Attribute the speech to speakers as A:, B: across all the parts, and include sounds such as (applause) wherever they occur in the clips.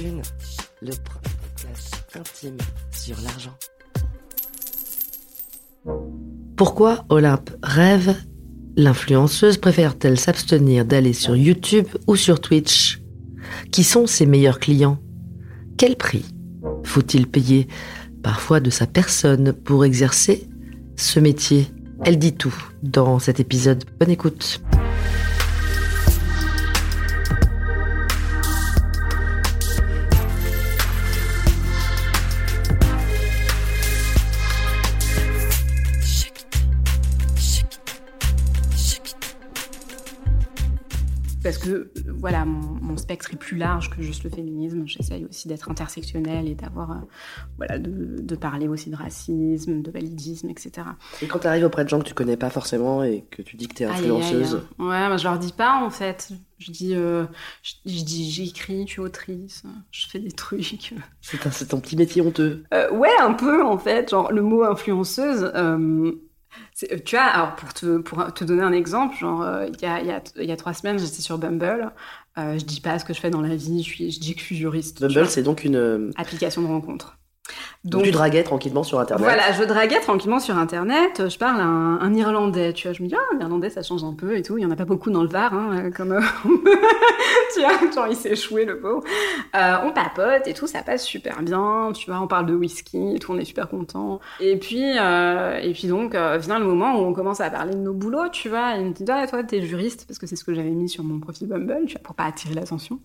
A: Le intime sur l'argent. Pourquoi Olympe rêve? L'influenceuse préfère-t-elle s'abstenir d'aller sur YouTube ou sur Twitch? Qui sont ses meilleurs clients? Quel prix faut-il payer parfois de sa personne pour exercer ce métier? Elle dit tout dans cet épisode. Bonne écoute.
B: Voilà, mon, mon, spectre est plus large que juste le féminisme. J'essaye aussi d'être intersectionnelle et d'avoir, euh, voilà, de, de, parler aussi de racisme, de validisme, etc.
A: Et quand tu arrives auprès de gens que tu connais pas forcément et que tu dis que tu es influenceuse,
B: aïe, aïe, ouais, moi je leur dis pas en fait. Je dis, euh, je, je, dis, j'écris, je suis autrice, je fais des trucs.
A: C'est ton petit métier honteux.
B: Euh, ouais, un peu en fait. Genre le mot influenceuse. Euh, tu vois, alors pour te, pour te donner un exemple, genre, euh, il y, a, y, a, y, a, trois semaines, j'étais sur Bumble. Euh, je dis pas ce que je fais dans la vie, je, suis, je dis que je suis juriste.
A: Bumble, c'est donc une euh,
B: application de rencontre.
A: Donc, tu draguais tranquillement sur Internet.
B: Voilà, je draguais tranquillement sur Internet. Je parle un, un, Irlandais, tu vois. Je me dis, ah, l'Irlandais, ça change un peu et tout. Il y en a pas beaucoup dans le Var, hein, comme... Euh, (laughs) tu vois, genre, il s'est échoué, le pauvre. Euh, on papote et tout, ça passe super bien. Tu vois, on parle de whisky et tout, on est super content. Et puis, euh, et puis donc, euh, vient le moment où on commence à parler de nos boulots, tu vois. Et il me dit, ah, toi, t'es juriste, parce que c'est ce que j'avais mis sur mon profil Bumble, tu vois, pour pas attirer l'attention.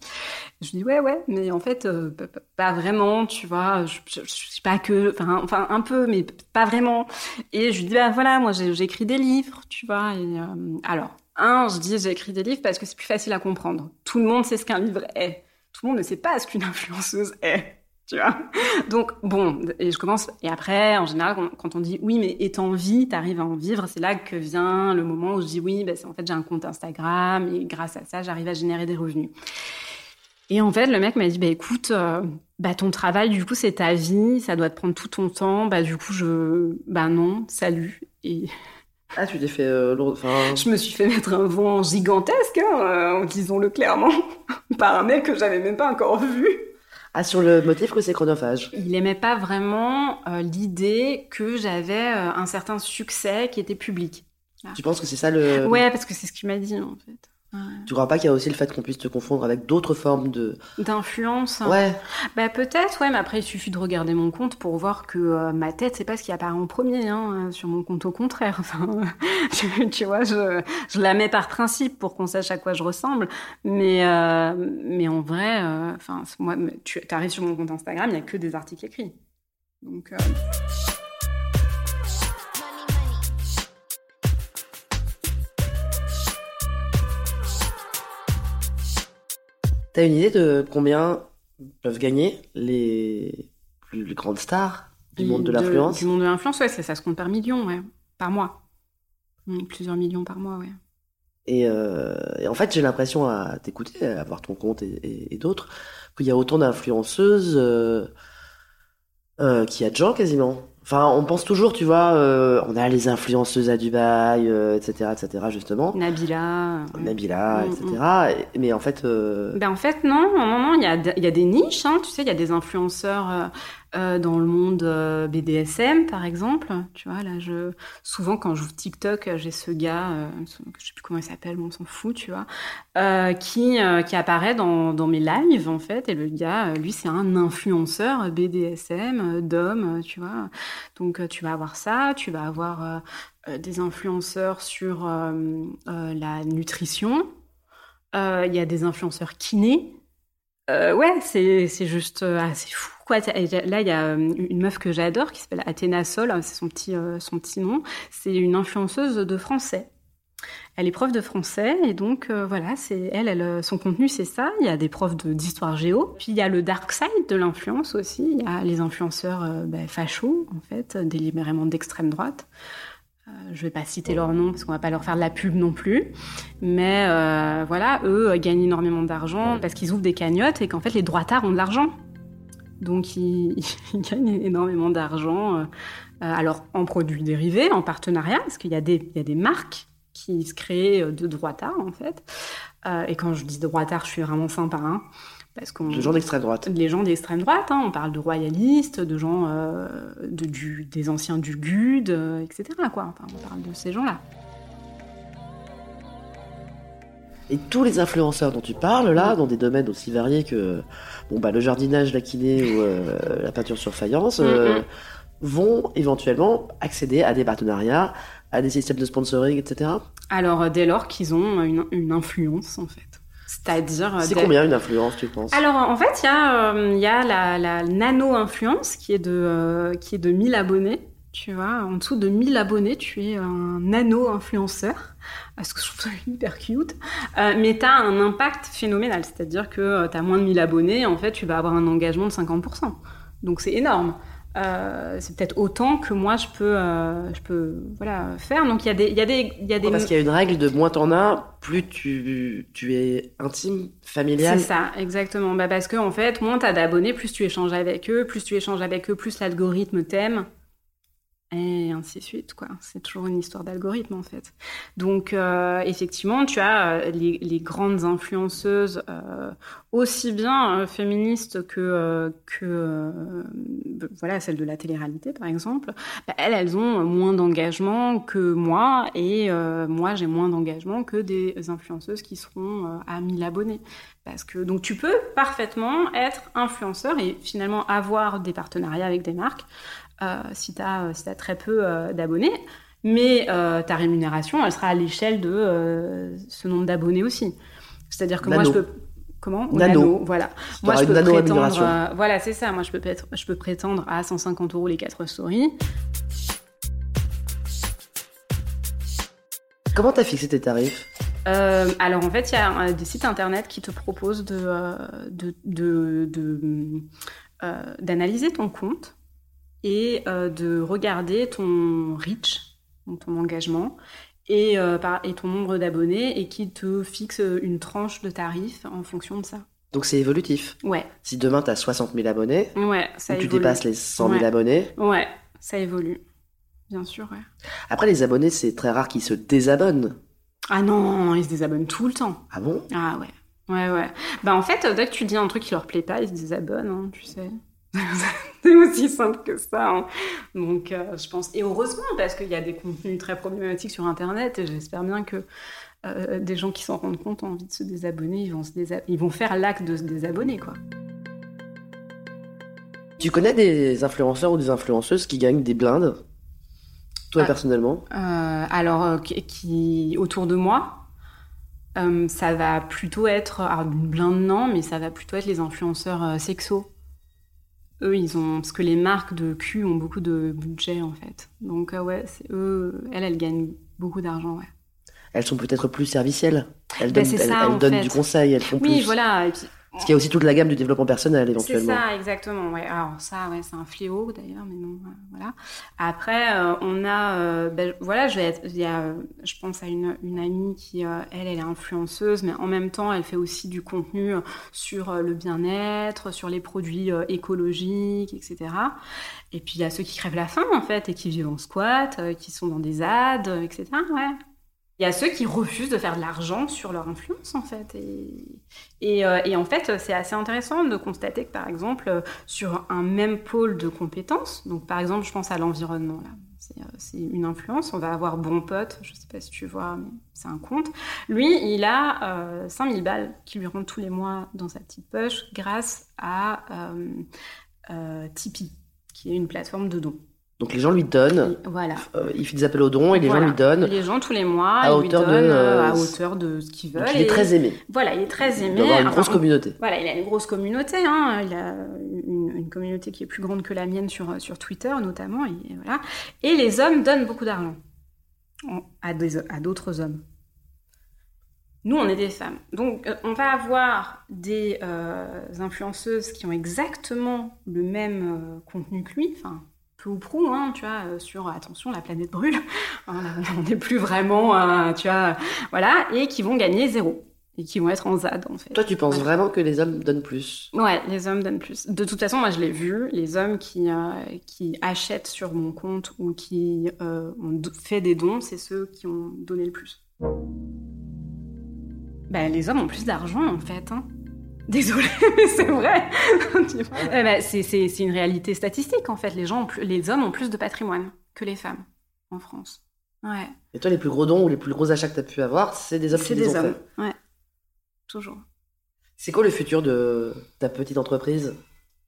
B: Je dis, ouais, ouais, mais en fait, euh, pas vraiment, tu vois. Je, je, je suis pas que, enfin, enfin, un peu, mais pas vraiment. Et je lui dis, bah voilà, moi, j'écris des livres, tu vois. Et, euh, alors, un, je dis, j'écris des livres parce que c'est plus facile à comprendre. Tout le monde sait ce qu'un livre est. Tout le monde ne sait pas ce qu'une (laughs) influenceuse est. Tu vois Donc, bon, et je commence, et après, en général, quand on dit oui, mais en vie, t'arrives à en vivre, c'est là que vient le moment où je dis oui, bah, en fait, j'ai un compte Instagram, et grâce à ça, j'arrive à générer des revenus. Et en fait, le mec m'a dit, bah écoute, euh, bah ton travail, du coup, c'est ta vie, ça doit te prendre tout ton temps. Bah du coup, je, bah non, salut. Et (laughs)
A: ah, tu t'es fait euh, lourd. Enfin...
B: Je me suis fait mettre un vent gigantesque, hein, euh, disons-le clairement, (laughs) par un mec que j'avais même pas encore vu.
A: Ah, sur le motif que c'est chronophage.
B: Il aimait pas vraiment euh, l'idée que j'avais euh, un certain succès qui était public.
A: Ah. Tu penses que c'est ça le.
B: Ouais, parce que c'est ce qu'il m'a dit en fait.
A: Ouais. Tu crois pas qu'il y a aussi le fait qu'on puisse te confondre avec d'autres formes de
B: d'influence
A: Ouais.
B: Bah peut-être, ouais, mais après il suffit de regarder mon compte pour voir que euh, ma tête c'est pas ce qui apparaît en premier hein, sur mon compte au contraire. (laughs) Enfin, tu, tu vois, je, je la mets par principe pour qu'on sache à quoi je ressemble, mais euh, mais en vrai, euh, enfin moi, tu arrives sur mon compte Instagram, il y a que des articles écrits, donc.
A: T'as une idée de combien peuvent gagner les plus les grandes stars du monde de l'influence
B: Du monde de l'influence, ouais, ça, ça, se compte par millions, ouais, par mois. Mmh, plusieurs millions par mois, ouais.
A: Et, euh, et en fait, j'ai l'impression à t'écouter, à voir ton compte et, et, et d'autres, qu'il y a autant d'influenceuses euh, euh, qu'il y a de gens quasiment. Enfin, on pense toujours, tu vois, euh, on a les influenceuses à Dubaï, euh, etc., etc., justement.
B: Nabila.
A: Nabila, etc. Mm, mm. Mais en fait. Euh...
B: Ben en fait, non, non, non, il y a, il y a des niches, hein, tu sais, il y a des influenceurs euh, dans le monde euh, BDSM, par exemple. Tu vois, là, je souvent quand j'ouvre TikTok, j'ai ce gars, euh, je sais plus comment il s'appelle, mais on s'en fout, tu vois, euh, qui euh, qui apparaît dans dans mes lives en fait. Et le gars, lui, c'est un influenceur BDSM d'hommes, tu vois. Donc tu vas avoir ça, tu vas avoir des influenceurs sur la nutrition. Il y a des influenceurs kinés. ouais, c'est juste assez fou Là, il y a une meuf que j'adore qui s'appelle Athéna Sol, c'est son petit, euh, son petit nom. C'est une influenceuse de français. Elle est prof de français et donc euh, voilà, c'est elle, elle, son contenu c'est ça. Il y a des profs d'histoire géo, puis il y a le dark side de l'influence aussi. Il y a les influenceurs euh, ben, fachos en fait, délibérément d'extrême droite. Euh, je vais pas citer leur nom parce qu'on va pas leur faire de la pub non plus, mais euh, voilà, eux gagnent énormément d'argent parce qu'ils ouvrent des cagnottes et qu'en fait les droitards ont de l'argent. Donc ils, (laughs) ils, gagnent énormément d'argent, euh, alors en produits dérivés, en partenariat, parce qu'il y, a des, il y a des marques qui se créent de droitards en fait. Euh, et quand je dis droitard, je suis vraiment sympa. Hein, parce qu'on,
A: les gens d'extrême droite.
B: Les gens d'extrême droite, hein, on parle de royalistes, de gens euh, de, du, des anciens du GUD, euh, etc. Quoi. Enfin, on parle de ces gens-là.
A: Et tous les influenceurs dont tu parles là, dans des domaines aussi variés que bon bah le jardinage, la kiné ou euh, la peinture sur faïence, euh, vont éventuellement accéder à des partenariats, à des systèmes de sponsoring, etc.
B: Alors dès lors qu'ils ont une, une, influence en fait. C'est-à-dire.
A: C'est combien une influence, tu penses?
B: Alors en fait, il y a, euh, y a la, la nano-influence qui est de euh, qui est de 1000 abonnés. Tu vois, en dessous de 1000 abonnés, tu es un nano-influenceur. Parce que je trouve ça hyper cute. Euh, mais tu as un impact phénoménal. C'est-à-dire que tu as moins de 1000 abonnés, en fait, tu vas avoir un engagement de 50%. Donc c'est énorme. Euh, c'est peut-être autant que moi je peux, euh, je peux voilà, faire. Donc il y a des. Y a des, y a des...
A: Parce qu'il y a une règle de moins t'en as, plus tu, tu es intime, familial.
B: C'est ça, exactement. Bah parce que en fait, moins t'as d'abonnés, plus tu échanges avec eux, plus tu échanges avec eux, plus l'algorithme t'aime et ainsi de suite quoi. C'est toujours une histoire d'algorithme en fait. Donc euh, effectivement tu as euh, les, grandes influenceuses euh, aussi bien féministes que voilà celles de la télé-réalité par exemple bah, elles elles ont moins d'engagement que moi et moi j'ai moins d'engagement que des influenceuses qui seront à 1000 abonnés. Parce que donc tu peux parfaitement être influenceur et finalement avoir des partenariats avec des marques si tu as, si as, très peu euh, d'abonnés. Mais euh, ta rémunération, elle sera à l'échelle de ce nombre d'abonnés aussi. C'est-à-dire que
A: nano.
B: moi, je peux. Comment?
A: Nano.
B: nano. voilà. Moi, je peux prétendre. voilà, c'est ça. Moi, je peux, je peux prétendre à 150 euros les 4 stories.
A: Comment t'as fixé tes tarifs?
B: Euh, alors en fait, il y a des sites internet qui te proposent de, de, de, de euh, d'analyser ton compte et euh, de regarder ton reach, donc ton engagement, et, euh, par, et ton nombre d'abonnés, et qui te fixe une tranche de tarif en fonction de ça.
A: Donc c'est évolutif.
B: Ouais.
A: Si demain tu as 60 000 abonnés,
B: ouais, ça
A: ou tu
B: évolue.
A: dépasses les 100 000
B: Ouais.
A: abonnés,
B: Ouais, ça évolue. Bien sûr, ouais.
A: après les abonnés c'est très rare qu'ils se désabonnent.
B: Ah non, ils se désabonnent tout le temps.
A: Ah bon?
B: Ah ouais. Ouais, ouais. Bah en fait, dès que tu dis un truc qui leur plaît pas, ils se désabonnent, hein, tu sais. C'est aussi simple que ça. hein. Donc, euh, je pense. Et heureusement, parce qu'il y a des contenus très problématiques sur Internet, et j'espère bien que euh, des gens qui s'en rendent compte ont envie de se désabonner, ils vont, se désa- ils vont faire l'acte de se désabonner, quoi.
A: Tu connais des influenceurs ou des influenceuses qui gagnent des blindes? Toi
B: Ah.
A: personnellement?
B: Euh, alors, qui, autour de moi, ça va plutôt être, alors une blinde non, mais ça va plutôt être les influenceurs sexos. Eux, ils ont, parce que les marques de cul ont beaucoup de budget en fait. Donc euh, ouais, c'est eux, elles, elles gagnent beaucoup d'argent, ouais.
A: Elles sont peut-être plus servicielles. Elles
B: Ben,
A: donnent,
B: c'est
A: elles-
B: ça,
A: elles
B: en
A: donnent
B: fait.
A: du conseil, elles font
B: Oui,
A: plus.
B: voilà. Et puis,
A: Parce qu'il y a aussi toute la gamme du développement personnel
B: C'est
A: éventuellement.
B: ça, exactement. Ouais. Alors ça, ouais, c'est un fléau d'ailleurs, mais euh, voilà. Après, euh, on a, euh, ben, voilà, je vais être, il y a, je pense à une, une amie qui, euh, elle, elle est influenceuse, mais en même temps, elle fait aussi du contenu sur le bien-être, sur les produits écologiques, etc. Et puis il y a ceux qui crèvent la faim en fait et qui vivent en squat, qui sont dans des ZAD, euh, etc. Ouais. Il y a ceux qui refusent de faire de l'argent sur leur influence en fait. Euh, et en fait, c'est assez intéressant de constater que par exemple, sur un même pôle de compétences, donc par exemple, je pense à l'environnement là. C'est euh, une influence. On va avoir Bon Pote, je sais pas si tu vois, mais c'est un compte. Lui, il a euh, 5000 balles qui lui rentrent tous les mois dans sa petite poche grâce à euh, Tipeee, qui est une plateforme de dons.
A: Donc les gens lui donnent,
B: voilà.
A: euh, il fait des appels aux dons et les
B: Voilà.
A: gens lui donnent.
B: Les gens tous les mois,
A: à
B: ils lui
A: hauteur de,
B: donnent euh,
A: euh,
B: à hauteur de ce qu'ils veulent.
A: Donc il est très aimé.
B: Voilà, il est très
A: Il
B: aimé.
A: doit avoir une
B: Enfin,
A: grosse communauté.
B: Voilà, il a une grosse communauté. Hein. Il a une, une communauté qui est plus grande que la mienne sur, sur Twitter, notamment. Et, voilà. et les hommes donnent beaucoup d'argent en- à des- à d'autres hommes. Nous, on est des femmes. Donc, euh, on va avoir des influenceuses qui ont exactement le même contenu que lui, enfin, peu ou prou, hein, tu vois, euh, sur attention, la planète brûle. (laughs) On n'est plus vraiment, euh, tu vois, voilà, et qui vont gagner zéro. Et qui vont être en ZAD, en fait.
A: Toi, tu penses
B: Ouais.
A: vraiment que les hommes donnent plus?
B: Ouais, les hommes donnent plus. De toute façon, moi je l'ai vu, les hommes qui, euh, qui achètent sur mon compte ou qui euh, ont fait des dons, c'est ceux qui ont donné le plus. Bah, les hommes ont plus d'argent en fait. Hein. Désolée, (laughs) mais c'est vrai. (laughs) Vois. Eh ben, c'est, une réalité statistique en fait. Les, gens les hommes ont plus de patrimoine que les femmes en France. Ouais,
A: Et toi, les plus gros dons ou les plus gros achats que tu as pu avoir, c'est des hommes
B: c'est
A: qui les
B: des
A: ont
B: hommes.
A: fait.
B: Ouais, toujours.
A: C'est quoi le futur de ta petite entreprise?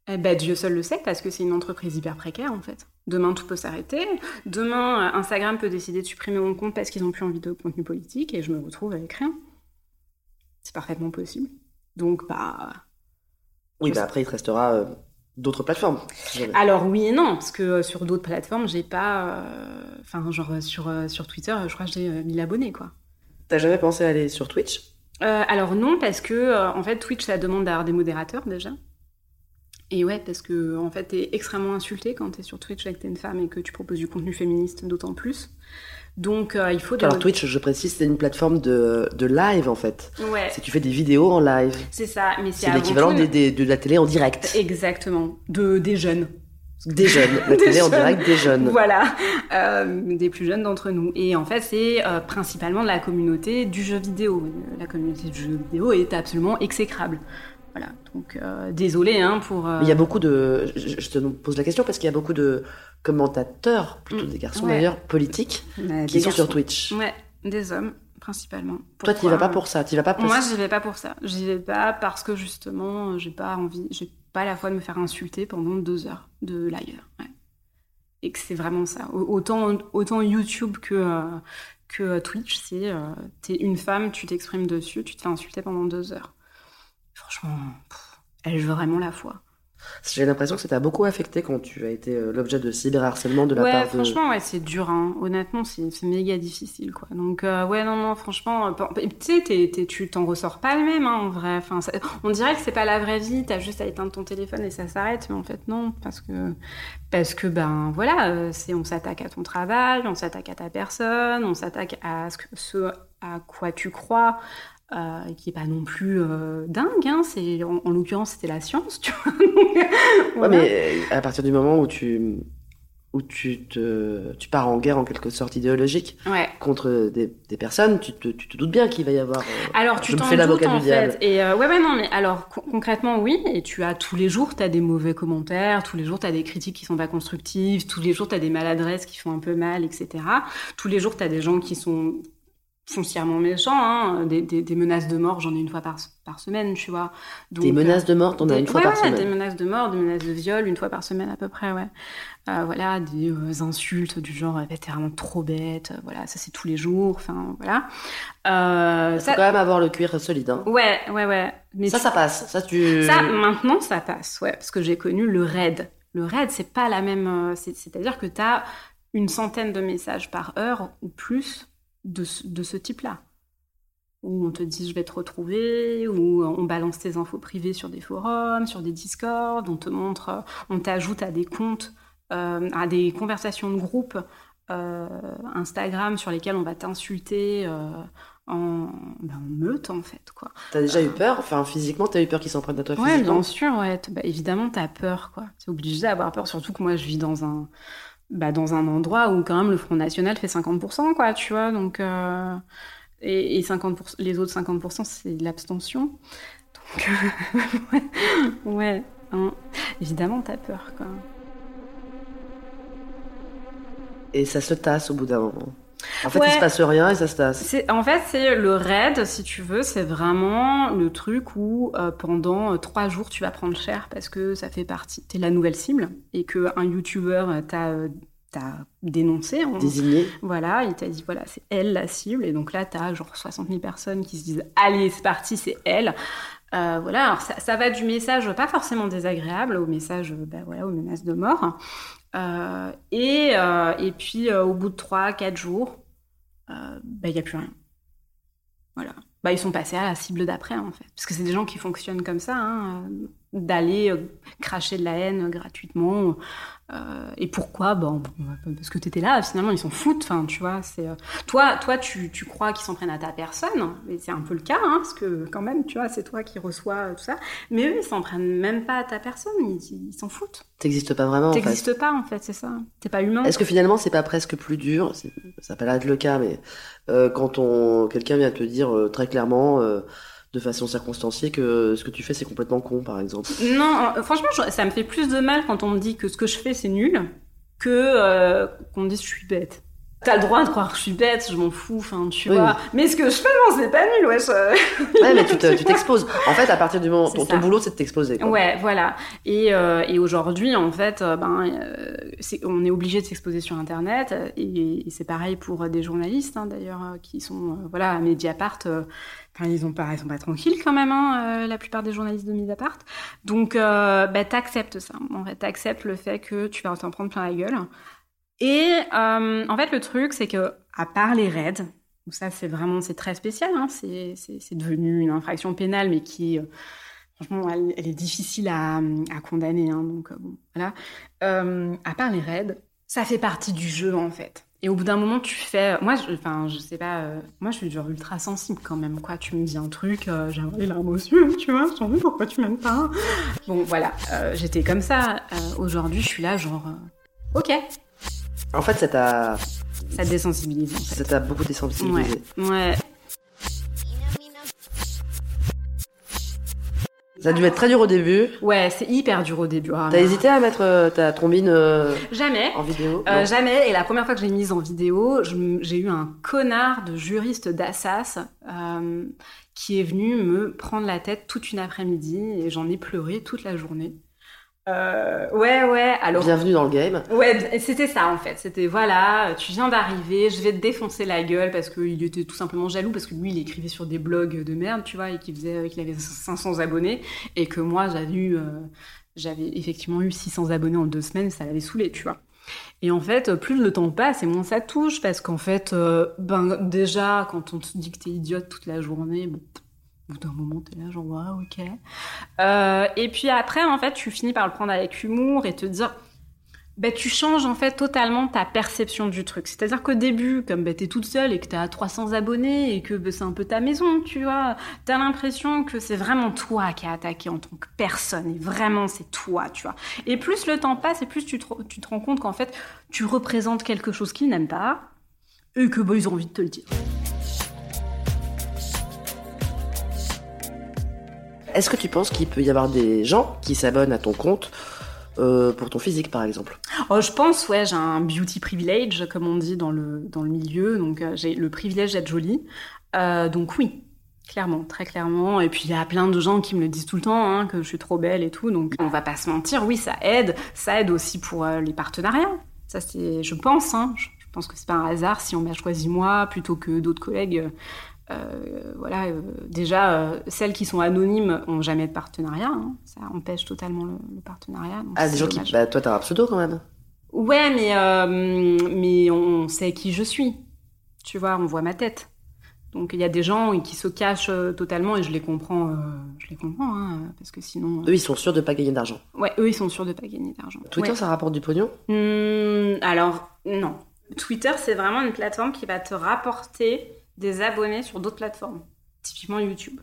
B: Eh ben, Dieu seul le sait, parce que c'est une entreprise hyper précaire, en fait. Demain, tout peut s'arrêter. Demain, euh, Instagram peut décider de supprimer mon compte parce qu'ils n'ont plus envie de contenu politique, et je me retrouve avec rien. C'est parfaitement possible. Donc, bah...
A: Oui, bah après, il te restera euh, d'autres plateformes.
B: Alors, oui et non, parce que euh, sur d'autres plateformes, j'ai pas... euh, Enfin, genre, sur, sur Twitter, je crois que j'ai euh, 1000 abonnés, quoi.
A: T'as jamais pensé à aller sur Twitch?
B: Alors non, parce que en fait Twitch ça demande d'avoir des modérateurs déjà. Et ouais, parce que en fait t'es extrêmement insulté quand t'es sur Twitch avec t'es une femme et que tu proposes du contenu féministe d'autant plus. Donc euh, il faut
A: Alors Twitch, je précise, c'est une plateforme de, de live en fait.
B: Ouais,
A: C'est tu fais des vidéos en live.
B: c'est ça. Mais c'est
A: l'équivalent
B: tout
A: de la télé en direct.
B: Exactement, de des jeunes.
A: Des jeunes. La (laughs)
B: Des
A: télé en
B: jeunes.
A: direct des jeunes.
B: Voilà, euh, des plus jeunes d'entre nous. Et en fait, c'est euh, principalement de la communauté du jeu vidéo. La communauté du jeu vidéo est absolument exécrable. Voilà, donc euh, désolé hein, pour. euh,
A: il y a beaucoup de. Je, je te pose la question parce qu'il y a beaucoup de commentateurs, plutôt
B: Mm.
A: des garçons
B: Ouais.
A: d'ailleurs, politiques, qui sont sur. Twitch.
B: Ouais, des hommes principalement.
A: Toi, tu vas pas pour ça. Tu vas pas pour
B: Moi, j'y vais pas pour ça. J'y vais pas parce que justement, j'ai pas envie, j'ai pas la foi de me faire insulter pendant deux heures de live. Ouais. Et que c'est vraiment ça. Au- Autant, autant YouTube que, euh, que Twitch, c'est euh, t'es une femme, tu t'exprimes dessus, tu te fais insulter pendant deux heures. Franchement, pff, ai-je vraiment la foi
A: J'ai l'impression que ça t'a beaucoup affecté quand tu as été euh, l'objet de cyberharcèlement de la
B: ouais,
A: part de.
B: franchement, ouais, c'est dur. Hein. Honnêtement, c'est méga difficile, quoi. Donc, euh, ouais, non, non, franchement, euh, tu sais, tu t'en ressors pas le même, hein, en vrai. Enfin, ça- on dirait que c'est pas la vraie vie. T'as juste à éteindre ton téléphone et ça s'arrête, mais en fait, non, parce que, parce que, ben, voilà, c'est, on s'attaque à ton travail, on s'attaque à ta personne, on s'attaque à ce à quoi tu crois. Euh, qui est pas non plus euh, dingue, hein. c'est en, en l'occurrence c'était la science, tu vois. (laughs) Donc,
A: Ouais, mais euh, à partir du moment où tu où tu te tu pars en guerre en quelque sorte idéologique
B: ouais.
A: contre des, des personnes, tu te, tu te doutes bien qu'il va y avoir. euh,
B: Alors, tu t'en
A: fais
B: doutes,
A: l'avocat
B: en
A: du diable.
B: fait. Et euh, ouais, ouais, non, mais alors, con- concrètement, oui. Et tu as tous les jours, tu as des mauvais commentaires, tous les jours, tu as des critiques qui sont pas constructives, tous les jours, tu as des maladresses qui font un peu mal, etc. Tous les jours, tu as des gens qui sont foncièrement méchants, hein, des, des, des menaces de mort, j'en ai une fois par, par semaine, tu vois. Donc,
A: Des menaces de mort, t'en as une fois
B: ouais,
A: par semaine.
B: des menaces de mort, des menaces de viol, une fois par semaine à peu près, ouais. Euh, voilà, des euh, insultes du genre euh, t'es vraiment trop bête, voilà, ça c'est tous les jours, enfin voilà. Euh,
A: Faut
B: ça,
A: quand même avoir le cuir solide. Hein.
B: ouais, ouais, ouais. Mais
A: Ça,
B: tu-
A: ça passe. Ça, tu.
B: ça, maintenant, ça passe, ouais, parce que j'ai connu le raid. Le raid, c'est pas la même. c'est- C'est-à-dire que t'as une centaine de messages par heure ou plus de, ce- de ce type-là. Où on te dit je vais te retrouver, où on balance tes infos privées sur des forums, sur des discords, on te montre, on t'ajoute à des comptes, euh, à des conversations de groupe euh, Instagram sur lesquelles on va t'insulter euh, en, ben, en meute en fait quoi.
A: T'as déjà eu peur? Enfin, physiquement, t'as eu peur qu'ils s'en prennent à toi
B: Ouais,
A: physiquement?
B: bien sûr, ouais. Bah, évidemment, t'as peur, quoi. T'es obligé d'avoir peur, surtout que moi, je vis dans un, bah, dans un endroit où quand même le Front National fait 50%, quoi, tu vois. Donc, euh, et, et 50%, les autres 50%, c'est l'abstention. Donc, (laughs) ouais, ouais, hein. évidemment, t'as peur, quoi.
A: Et ça se tasse au bout d'un moment. En fait,
B: Ouais.
A: il se passe rien et ça se.
B: C'est, en fait, c'est le raid, si tu veux, c'est vraiment le truc où euh, pendant euh, trois jours tu vas prendre cher parce que ça fait partie, t'es la nouvelle cible et que un YouTuber t'a, euh, t'a dénoncé. en-
A: Désigné.
B: Voilà, il t'a dit voilà, c'est elle la cible et donc là t'as genre 60 000 personnes qui se disent allez c'est parti, c'est elle. Euh, voilà, alors ça, va du message pas forcément désagréable au message, bah, voilà, aux menaces de mort. Euh, et, puis au bout de 3-4 jours, il n'y a plus rien. Voilà. bah, ils sont passés à la cible d'après, en fait. Parce que c'est des gens qui fonctionnent comme ça, hein, d'aller euh, cracher de la haine gratuitement. Euh, et pourquoi? Bon, Parce que tu étais là, finalement, ils s'en foutent. Enfin, tu vois, c'est toi, toi, tu, tu crois qu'ils s'en prennent à ta personne, et c'est un peu le cas, hein, parce que quand même, tu vois, c'est toi qui reçois tout ça. Mais eux, ils s'en prennent même pas à ta personne, ils s'en foutent.
A: T'existes pas vraiment.
B: T'existes pas, en fait, c'est ça. T'es pas humain.
A: Est-ce que finalement, c'est pas presque plus dur Ça peut être le cas, mais quand on quelqu'un vient te dire très clairement de façon circonstanciée que ce que tu fais c'est complètement con par exemple.
B: Non, euh, franchement, ça me fait plus de mal quand on me dit que ce que je fais c'est nul que euh, qu'on me dise je suis bête. T'as le droit de croire que je suis bête, je m'en fous, enfin, tu vois. Mais ce que je fais, non, c'est pas nul, wesh.
A: ouais, mais tu t'exposes. en fait, à partir du moment, ton, ton boulot, c'est de t'exposer.
B: Ouais, voilà. Et, euh, et aujourd'hui, en fait, euh, ben, euh, on est obligé de s'exposer sur Internet. Et, c'est pareil pour des journalistes, hein, d'ailleurs, qui sont, voilà, à Mediapart. Enfin, ils ont pas, ils sont pas tranquilles quand même, hein, la plupart des journalistes de Mediapart. Donc, bah, t'acceptes ça. En fait, t'acceptes le fait que tu vas t'en prendre plein la gueule. Et euh, en fait, le truc, c'est que à part les raids, ça c'est vraiment c'est très spécial, hein, c'est devenu une infraction pénale, mais qui euh, franchement elle, est difficile à, à condamner. Hein, donc euh, bon, voilà. À part les raids, ça fait partie du jeu en fait. Et au bout d'un moment, tu fais. Moi, je, enfin, je sais pas. Moi, je suis genre ultra sensible quand même. Quoi, tu me dis un truc, euh, j'ai les larmes aux yeux, (laughs) tu vois. Je dis pourquoi tu m'aimes pas? Bon, voilà. J'étais comme ça. Aujourd'hui, je suis là, genre. ok,
A: en fait, ça t'a.
B: Ça désensibilise.
A: Ça t'a beaucoup désensibilisé.
B: Ouais. ouais.
A: Ça a dû être très dur au début.
B: Ouais, c'est hyper dur au début.
A: T'as hésité à mettre euh, ta trombine euh,
B: jamais
A: en vidéo
B: euh, Jamais. Et la première fois que je l'ai mise en vidéo, j'ai eu un connard de juriste d'Assas qui est venu me prendre la tête toute une après-midi et j'en ai pleuré toute la journée. Euh, ouais, ouais. Alors.
A: Bienvenue dans le game.
B: Ouais, c'était ça en fait. C'était voilà, tu viens d'arriver, je vais te défoncer la gueule parce qu'il était tout simplement jaloux parce que lui il écrivait sur des blogs de merde, tu vois, et qu'il faisait, qu'il avait 500 abonnés et que moi j'avais eu, euh, j'avais effectivement eu 600 abonnés en deux semaines, ça l'avait saoulé, tu vois. Et en fait, plus le temps passe et moins ça touche parce qu'en fait, euh, ben déjà quand on te dit que t'es idiote toute la journée, bon bout d'un moment, t'es là, genre, ouais, ok. Euh, et puis après, en fait, tu finis par le prendre avec humour et te dire, bah, tu changes en fait totalement ta perception du truc. C'est-à-dire qu'au début, comme bah, t'es toute seule et que t'as 300 abonnés et que bah, c'est un peu ta maison, tu vois, t'as l'impression que c'est vraiment toi qui as attaqué en tant que personne et vraiment c'est toi, tu vois. Et plus le temps passe et plus tu te, tu te rends compte qu'en fait, tu représentes quelque chose qu'ils n'aiment pas et que bah, ils ont envie de te le dire.
A: Est-ce que tu penses qu'il peut y avoir des gens qui s'abonnent à ton compte euh, pour ton physique, par exemple?
B: Oh, Je pense, ouais, j'ai un beauty privilege, comme on dit dans le, dans le milieu. Donc, euh, j'ai le privilège d'être jolie. Euh, donc, oui, clairement, très clairement. Et puis, il y a plein de gens qui me le disent tout le temps, hein, que je suis trop belle et tout. Donc, on va pas se mentir, oui, ça aide. Ça aide aussi pour les partenariats. Ça, c'est, je pense, hein, je pense que c'est pas un hasard si on m'a choisi moi plutôt que d'autres collègues euh, voilà, euh, déjà, euh, celles qui sont anonymes ont jamais de partenariat. Hein. Ça empêche totalement le, partenariat.
A: ah, des gens qui. Bah, toi, t'as un pseudo quand même.
B: Ouais, mais, mais on sait qui je suis. Tu vois, on voit ma tête. Donc il y a des gens qui se cachent totalement et je les comprends, je les comprends, hein, parce que sinon.
A: Eux, ils sont sûrs de pas gagner d'argent.
B: Ouais, eux, ils sont sûrs de pas gagner d'argent.
A: Twitter, ça rapporte du pognon?
B: Mmh, Alors non. Twitter, c'est vraiment une plateforme qui va te rapporter des abonnés sur d'autres plateformes, typiquement YouTube.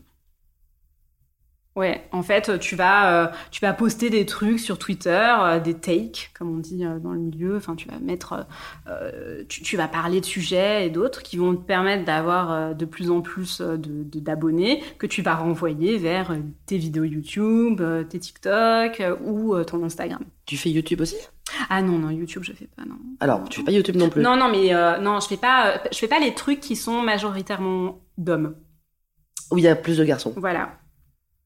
B: Ouais, en fait, tu vas, euh, tu vas poster des trucs sur Twitter, euh, des takes, comme on dit euh, dans le milieu. Enfin, tu vas mettre, tu, vas parler de sujets et d'autres qui vont te permettre d'avoir de plus en plus de, d'abonnés que tu vas renvoyer vers tes vidéos YouTube, tes TikTok ou ton Instagram.
A: Tu fais YouTube aussi?
B: Ah non non YouTube je fais pas non.
A: Alors tu fais pas YouTube non plus?
B: Non non mais non je fais pas je fais pas les trucs qui sont majoritairement d'hommes.
A: Où il y a plus de garçons.
B: Voilà.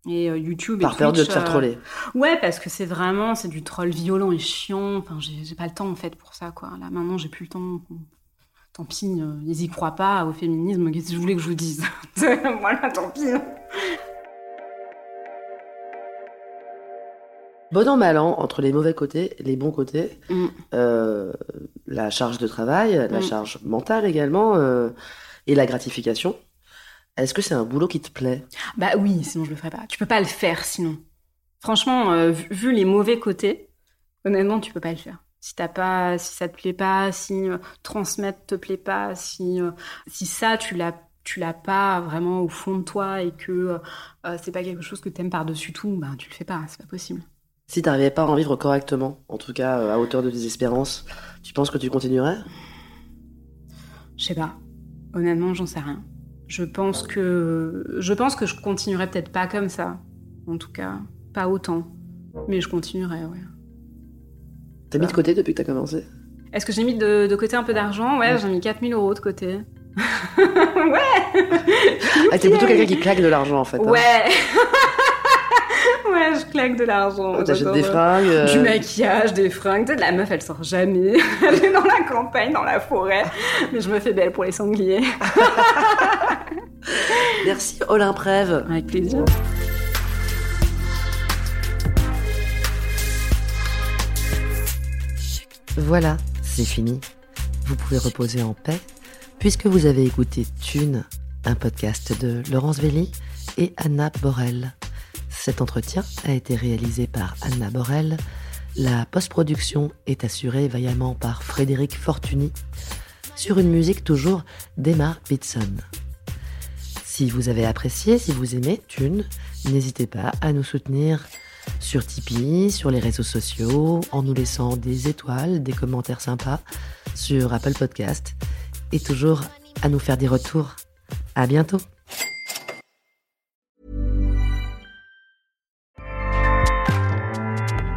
B: Et euh, YouTube
A: Par peur de te faire troller.
B: Euh, ouais, parce que c'est vraiment, c'est du troll violent et chiant. Enfin, j'ai pas le temps, en fait, pour ça, quoi. Là, maintenant, j'ai plus le temps. Tant pis, euh, ils y croient pas au féminisme. Qu'est-ce que je voulais que je vous dise? (laughs) Voilà, tant pis.
A: Bon an, mal an, entre les mauvais côtés, les bons côtés,
B: mm.
A: la charge de travail, la mm. charge mentale également, et la gratification.
C: Est-ce que c'est un boulot qui te plaît?
B: Bah oui, sinon je le ferais pas. Tu peux pas le faire sinon. Franchement, euh, vu, vu les mauvais côtés, honnêtement, tu peux pas le faire. Si t'as pas, si ça te plaît pas, si euh, transmettre te plaît pas, si euh, si ça tu l'as tu l'as pas vraiment au fond de toi et que euh, c'est pas quelque chose que t'aimes par dessus tout, bah tu le fais pas, c'est pas possible.
C: Si t'arrivais pas à en vivre correctement, en tout cas à hauteur de tes espérances, tu penses que tu continuerais?
B: Je sais pas. Honnêtement, j'en sais rien. Je pense que je pense que je continuerai peut-être pas comme ça. En tout cas, pas autant. Mais je continuerai, ouais.
C: T'as mis de côté depuis que t'as commencé?
B: Est-ce que j'ai mis de, de côté un peu d'argent? Ouais, j'ai mis 4000 euros de côté. (laughs) ouais
C: Ah, t'es plutôt quelqu'un qui claque de l'argent en fait. hein.
B: Je claque de l'argent.
C: Oh, T'achètes des fringues. euh,
B: Du maquillage, des fringues. Tu sais, la meuf, elle sort jamais. (laughs) Elle est dans la campagne, dans la forêt. Mais je me fais belle pour les sangliers. (laughs)
C: Merci Olympe Rêve.
B: Avec plaisir.
A: Voilà, c'est fini. Vous pouvez reposer en paix, puisque vous avez écouté Thune, un podcast de Laurence Velli et Anna Borel. Cet entretien a été réalisé par Anna Borel. La post-production est assurée vaillamment par Frédéric Fortuny, sur une musique toujours d'Emma Bitson. Si vous avez apprécié, si vous aimez Thune, n'hésitez pas à nous soutenir sur Tipeee, sur les réseaux sociaux, en nous laissant des étoiles, des commentaires sympas sur Apple Podcast et toujours à nous faire des retours. À bientôt!